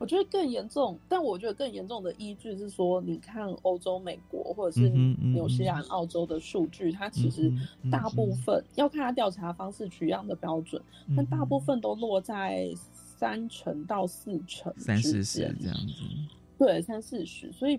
S3: 我觉得更严重，但我觉得更严重的依据是说，你看欧洲、美国或者是纽西兰、澳洲的数据，它其实大部分要看它调查方式取样的标准，但大部分都落在三成到四成，
S1: 三四十这样子。
S3: 对，三四十，所以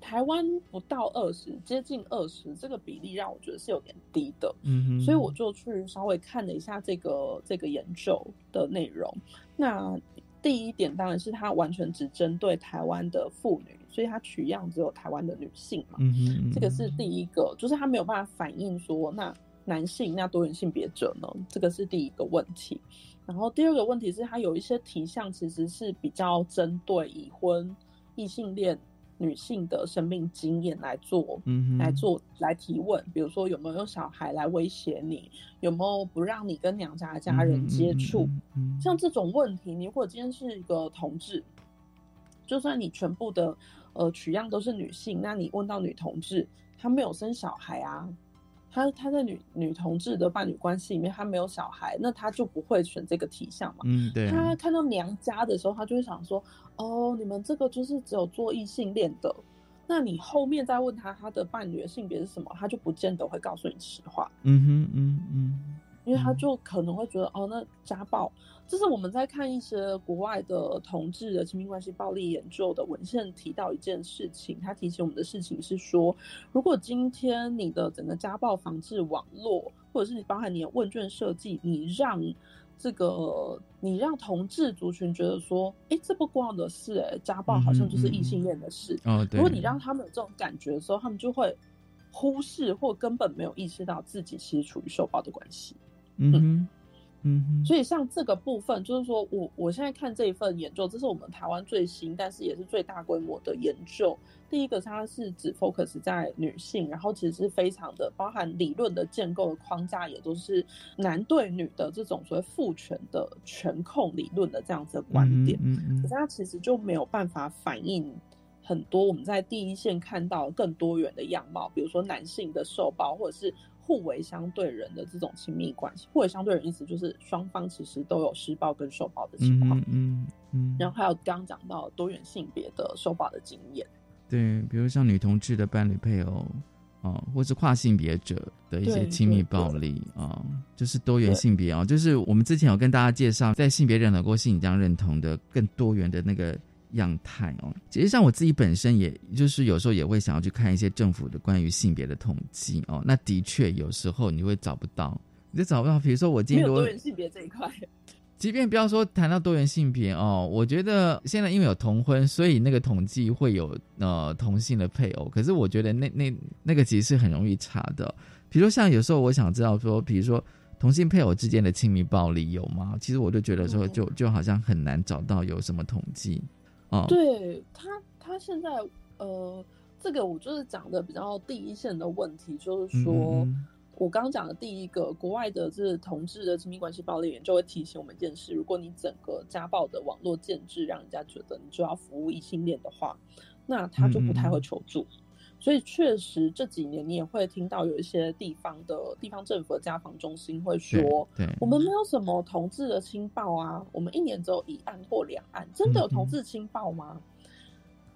S3: 台湾不到二十，接近二十，这个比例让我觉得是有点低的。嗯所以我就去稍微看了一下这个这个研究的内容，那。第一点当然是它完全只针对台湾的妇女，所以它取样只有台湾的女性嘛。嗯这个是第一个，就是它没有办法反映说那男性那多元性别者呢，这个是第一个问题。然后第二个问题是它有一些题项其实是比较针对已婚异性恋。女性的生命经验来做，来做来提问，比如说有没有用小孩来威胁你，有没有不让你跟娘家的家人接触，像这种问题，你如果今天是一个同志，就算你全部的呃取样都是女性，那你问到女同志，她没有生小孩啊。他他在女女同志的伴侣关系里面，他没有小孩，那他就不会选这个题项嘛。
S1: 嗯，对。
S3: 他看到娘家的时候，他就会想说：“哦，你们这个就是只有做异性恋的。”那你后面再问他他的伴侣的性别是什么，他就不见得会告诉你实话。
S1: 嗯哼，嗯嗯。
S3: 因为他就可能会觉得哦，那家暴，这是我们在看一些国外的同志的亲密关系暴力研究的文献提到一件事情，他提醒我们的事情是说，如果今天你的整个家暴防治网络，或者是你包含你的问卷设计，你让这个你让同志族群觉得说，哎，这不关我的事，哎，家暴好像就是异性恋的事。
S1: 哦，对。
S3: 如果你让他们有这种感觉的时候，他们就会忽视或根本没有意识到自己其实处于受暴的关系。
S1: 嗯哼，嗯哼。
S3: 所以像这个部分，就是说我我现在看这一份研究，这是我们台湾最新，但是也是最大规模的研究。第一个，它是只 focus 在女性，然后其实是非常的包含理论的建构的框架，也都是男对女的这种所谓父权的权控理论的这样子的观点。
S1: 嗯嗯。
S3: 可是它其实就没有办法反映很多我们在第一线看到更多元的样貌，比如说男性的受暴，或者是互为相对人的这种亲密关系。互为相对人意思就是双方其实都有施暴跟受暴的情况。
S1: 嗯嗯。
S3: 然后还有刚讲到多元性别的受暴的经验。
S1: 对，比如像女同志的伴侣配偶，哦，或是跨性别者的一些亲密暴力啊，就是多元性别啊，就是我们之前有跟大家介绍，在性别认同或性倾向认同的更多元的那个样态哦。其实像我自己本身，也就是有时候也会想要去看一些政府的关于性别的统计哦。那的确有时候你会找不到，你就找不到。比如说我今天
S3: 多元性别这一块。
S1: 即便不要说谈到多元性别哦，我觉得现在因为有同婚，所以那个统计会有呃同性的配偶。可是我觉得那那那个其实是很容易查的。比如说像有时候我想知道说，比如说同性配偶之间的亲密暴力有吗？其实我就觉得说，就就好像很难找到有什么统计哦。
S3: 对他，他现在呃，这个我就是讲的比较第一线的问题，就是说。我刚刚讲的第一个，国外的这同志的亲密关系暴力员就会提醒我们一件事：如果你整个家暴的网络建制让人家觉得你就要服务异性恋的话，那他就不太会求助。所以确实这几年你也会听到有一些地方的地方政府的家访中心会说：“
S1: 对，
S3: 我们没有什么同志的亲报啊，我们一年只有一案或两案，真的有同志亲报吗？”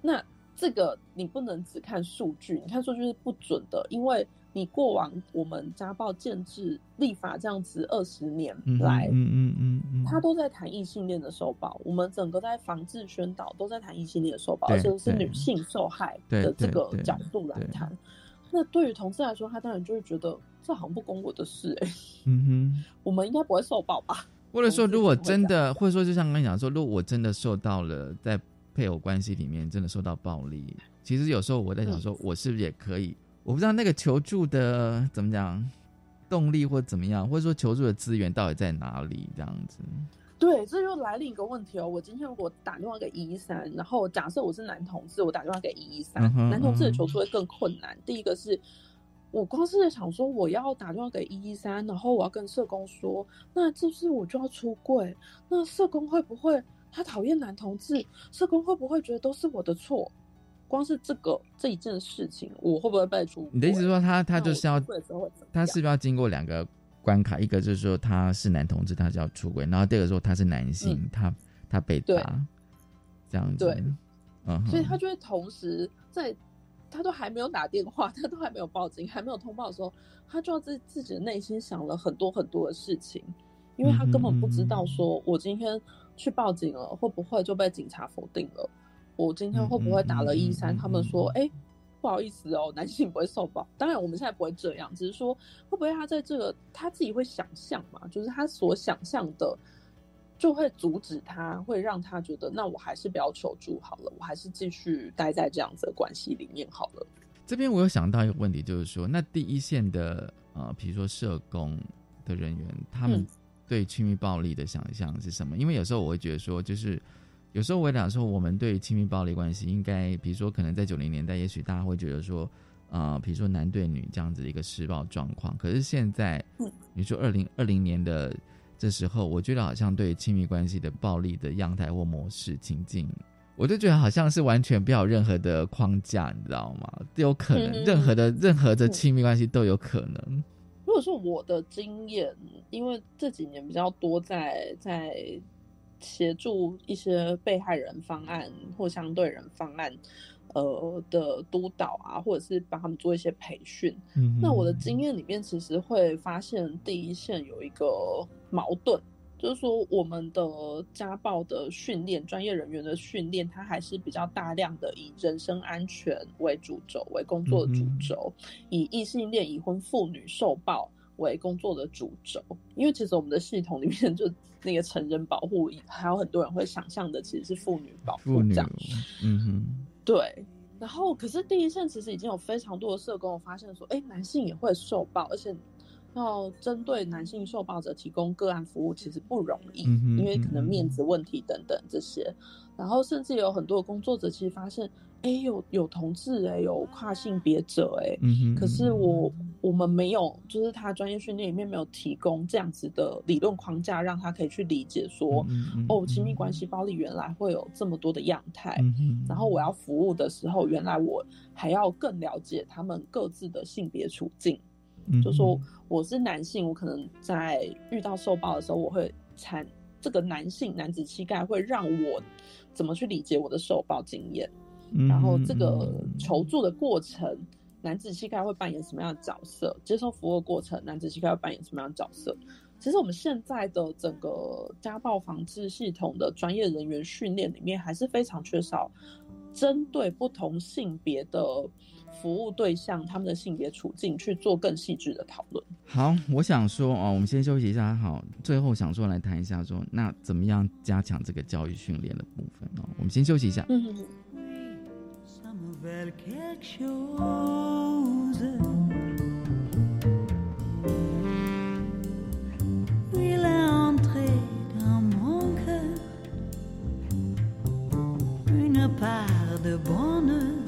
S3: 那这个你不能只看数据，你看数据是不准的，因为。你过往我们家暴建制立法这样子二十年来，
S1: 嗯嗯嗯嗯，
S3: 他都在谈异性恋的受暴，我们整个在防治宣导都在谈异性恋的受暴，而且是女性受害的这个角度来谈。那对于同事来说，他当然就会觉得这好像不关我的事哎，
S1: 嗯哼，
S3: 我们应该不会受暴吧？
S1: 或者说，如果真的，或者说就像刚才讲说，如果我真的受到了在配偶关系里面真的受到暴力，其实有时候我在想说，我是不是也可以？我不知道那个求助的怎么讲动力或怎么样，或者说求助的资源到底在哪里？这样子，
S3: 对，这就来另一个问题哦。我今天如果打电话给一一三，然后假设我是男同志，我打电话给一一三，男同志的求助会更困难。第一个是我光是在想说，我要打电话给一一三，然后我要跟社工说，那是不是我就要出柜，那社工会不会他讨厌男同志？社工会不会觉得都是我的错？光是这个这一件事情，我会不会被出？
S1: 你的意思说他他就是要他是不是要经过两个关卡？一个就是说他是男同志，他就要出轨；然后第二个说他是男性，他他被打这样子。
S3: 对，
S1: 嗯，
S3: 所以他就会同时在他都还没有打电话，他都还没有报警，还没有通报的时候，他就要自自己的内心想了很多很多的事情，因为他根本不知道说我今天去报警了，会不会就被警察否定了。我今天会不会打了一三？他们说，哎，不好意思哦，男性不会受报。当然，我们现在不会这样，只是说，会不会他在这个他自己会想象嘛？就是他所想象的，就会阻止他，会让他觉得，那我还是不要求助好了，我还是继续待在这样子的关系里面好了。
S1: 这边我有想到一个问题，就是说，那第一线的呃，比如说社工的人员，他们对亲密暴力的想象是什么？因为有时候我会觉得说，就是。有时候我也讲说，我们对亲密暴力关系应该，比如说，可能在九零年代，也许大家会觉得说，啊，比如说男对女这样子的一个施暴状况。可是现在，你说二零二零年的这时候，我觉得好像对亲密关系的暴力的样态或模式情境，我就觉得好像是完全不要任何的框架，你知道吗？都有可能，任何的任何的亲密关系都有可能。
S3: 如果说我的经验，因为这几年比较多在在。协助一些被害人方案或相对人方案，呃的督导啊，或者是帮他们做一些培训。
S1: 嗯
S3: 那我的经验里面，其实会发现第一线有一个矛盾。就是说，我们的家暴的训练，专业人员的训练，它还是比较大量的以人身安全为主轴，为工作的主轴，以异性恋已婚妇女受暴为工作的主轴。因为其实我们的系统里面，*laughs* 就那个成人保护，还有很多人会想象的其实是妇女保护
S1: 妇女
S3: 这样。，
S1: 嗯哼，
S3: 对，然后可是第一线其实已经有非常多的社工发现说，哎，男性也会受暴，而且要针对男性受暴者提供个案服务其实不容易，
S1: 嗯
S3: 因为可能面子问题等等这些。然后甚至有很多工作者其实发现，哎，有有同志哎，有跨性别者哎，
S1: 嗯哼
S3: 可是我我们没有，就是他专业训练里面没有提供这样子的理论框架，让他可以去理解说，
S1: 嗯
S3: 哦，亲密关系暴力原来会有这么多的样态，
S1: 嗯
S3: 然后我要服务的时候，原来我还要更了解他们各自的性别处境。
S1: 嗯
S3: 就说我是男性，我可能在遇到受暴的时候，我会产这个男性男子气概会让我怎么去理解我的受暴经验，
S1: 嗯
S3: 然后这个求助的过程，男子气概会扮演什么样的角色？接受服务的过程，男子气概会扮演什么样的角色？其实我们现在的整个家暴防治系统的专业人员训练里面，还是非常缺少针对不同性别的服务对象他们的性别处境去做更细致的讨论。
S1: 好，我想说哦，我们先休息一下。好，最后想说来谈一下说，那怎么样加强这个教育训练的部分哦？我们先休息一下。
S3: 嗯
S11: veut quelque chose. Il est entré dans mon cœur une part de bonheur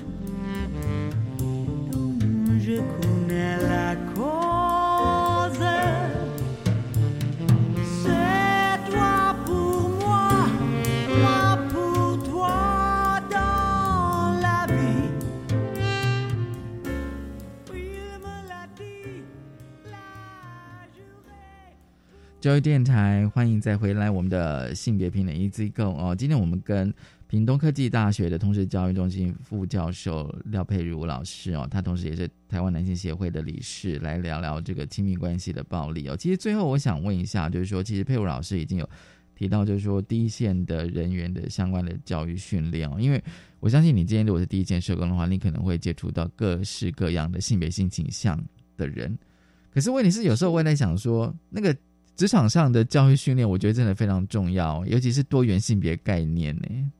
S1: 教育电台，欢迎再回来我们的性别平等 Easy Go 哦。今天我们跟屏东科技大学的通识教育中心副教授廖佩如老师哦，他同时也是台湾男性协会的理事，来聊聊这个亲密关系的暴力哦。其实最后我想问一下，就是说，其实佩如老师已经有提到，就是说第一线的人员的相关的教育训练哦，因为我相信你今天如果是第一线社工的话，你可能会接触到各式各样的性别性倾向的人。可是问题是，有时候我也在想说，那个职场上的教育训练，我觉得真的非常重要，尤其是多元性别概念呢。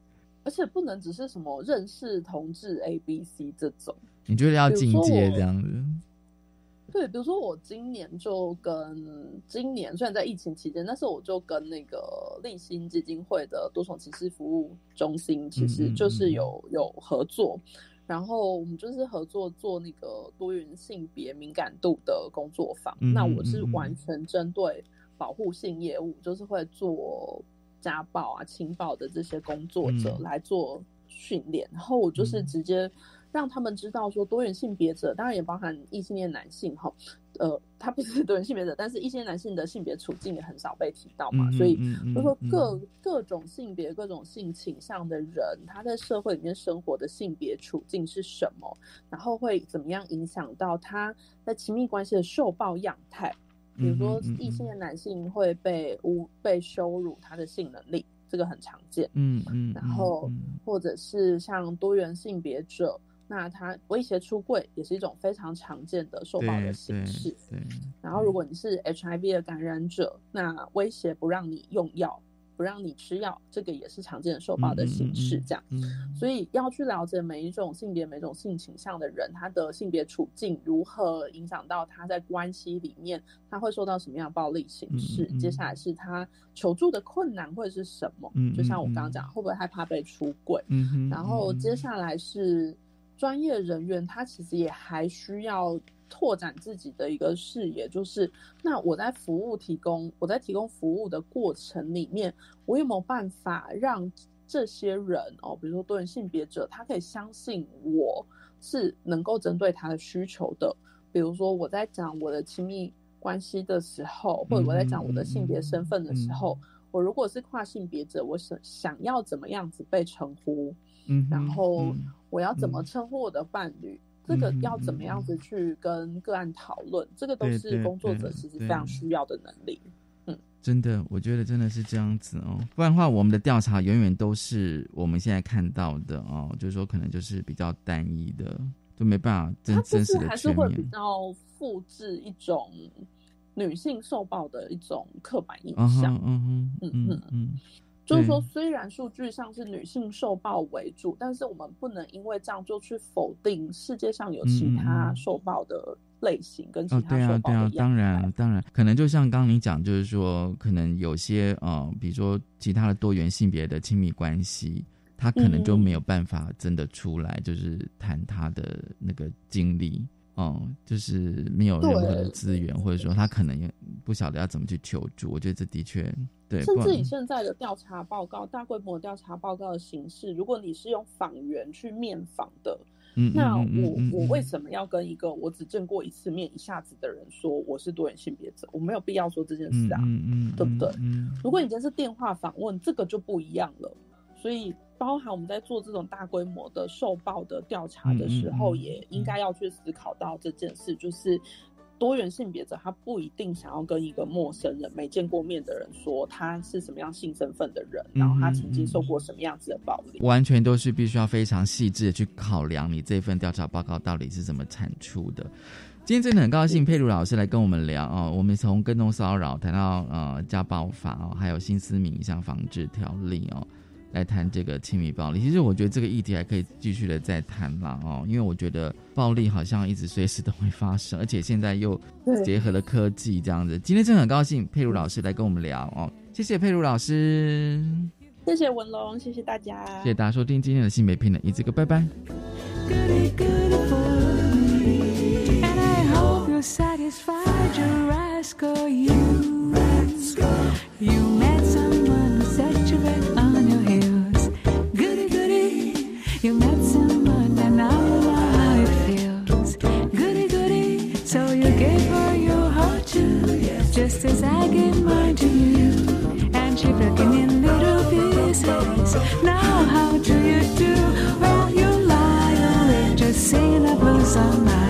S3: 而且不能只是什么认识同志 A、B、C 这种。
S1: 你觉得要进阶这样子？
S3: 对，比如说我今年就跟今年虽然在疫情期间，但是我就跟那个立新基金会的多重歧视服务中心，其实就是有有合作，然后我们就是合作做那个多元性别敏感度的工作坊。
S1: 嗯
S3: 那我是完全针对保护性业务，就是会做家暴啊、轻暴的这些工作者
S1: 嗯。
S3: 来做训练，然后我就是直接让他们知道说，多元性别者当然也包含异性恋男性哈，呃，他不是 *laughs* 多元性别者，但是异性恋男性的性别处境也很少被提到嘛，
S1: 嗯
S3: 所以就说
S1: 嗯
S3: 各各种性别、各种性倾向的人，他在社会里面生活的性别处境是什么，然后会怎么样影响到他在亲密关系的受暴样态。比如说
S1: 嗯嗯嗯，
S3: 异性的男性会被污、被羞辱他的性能力，这个很常见。
S1: 嗯嗯，
S3: 然后或者是像多元性别者，那他威胁出柜也是一种非常常见的受暴的形式。
S1: 对，
S3: 然后如果你是 HIV 的感染者，那威胁不让你用药，不让你吃药，这个也是常见的受暴的形式。这样，
S1: 嗯
S3: 所以要去了解每一种性别、每种性倾向的人，他的性别处境如何影响到他在关系里面，他会受到什么样的暴力形式。接下来是他求助的困难会是什么？
S1: 嗯
S3: 就像我
S1: 嗯
S3: 刚刚讲，会不会害怕被出柜？
S1: 嗯哼
S3: 然后接下来是专业人员，他其实也还需要拓展自己的一个视野，就是那我在服务提供，我在提供服务的过程里面，我有没有办法让这些人哦，比如说多元性别者，他可以相信我是能够针对他的需求的。比如说我在讲我的亲密关系的时候，或者我在讲我的性别身份的时候，我如果是跨性别者，我想想要怎么样子被称呼，
S12: 嗯，
S3: 然后我要怎么称呼我的伴侣，这个要怎么样子去跟个案讨论，这个都是工作者其实非常需要的能力。嗯，
S12: 真的，我觉得真的是这样子哦，不然的话，我们的调查永远都是我们现在看到的哦，就是说可能就是比较单一的，就没办法真真实的
S3: 还是会比较复制一种。女性受暴的一种刻板印象，
S12: 嗯嗯
S3: 嗯。嗯嗯，就是说，虽然数据上是女性受暴为主，但是我们不能因为这样就去否定世界上有其他受暴的类型跟其他受暴的
S12: 对啊，对啊，当然，当然，可能就像刚刚你讲，就是说，可能有些呃，比如说其他的多元性别的亲密关系，他可能就没有办法真的出来，就是谈他的那个经历。哦，就是没有任何的资源，或者说他可能也不晓得要怎么去求助。我觉得这的确对。
S3: 甚至以现在的调查报告、大规模调查报告的形式，如果你是用访员去面访的，那我我为什么要跟一个我只见过一次面一下子的人说我是多元性别者？我没有必要说这件事啊，对不对？如果你今天是电话访问，这个就不一样了。所以，包含我们在做这种大规模的受报的调查的时候，也应该要去思考到这件事，就是多元性别者他不一定想要跟一个陌生人、没见过面的人说他是什么样性身份的人，然后他曾经受过什么样子的暴力，
S12: 完全都是必须要非常细致的去考量你这份调查报告到底是怎么产出的。今天真的很高兴佩如老师来跟我们聊哦，我们从跟踪骚扰谈到呃家暴法哦，还有新思敏像防治条例哦。来谈这个亲密暴力，其实我觉得这个议题还可以继续的再谈啦哦，因为我觉得暴力好像一直随时都会发生，而且现在又结合了科技这样子。今天真的很高兴佩如老师来跟我们聊哦，谢谢佩如老师，
S3: 谢谢文龙，谢谢大家，
S12: 谢谢大家收听今天的性别平等，一这个拜拜。You I mine to you. And she broke it in little pieces. Now how do you do? Well, you lie awake, just singing the blues all night.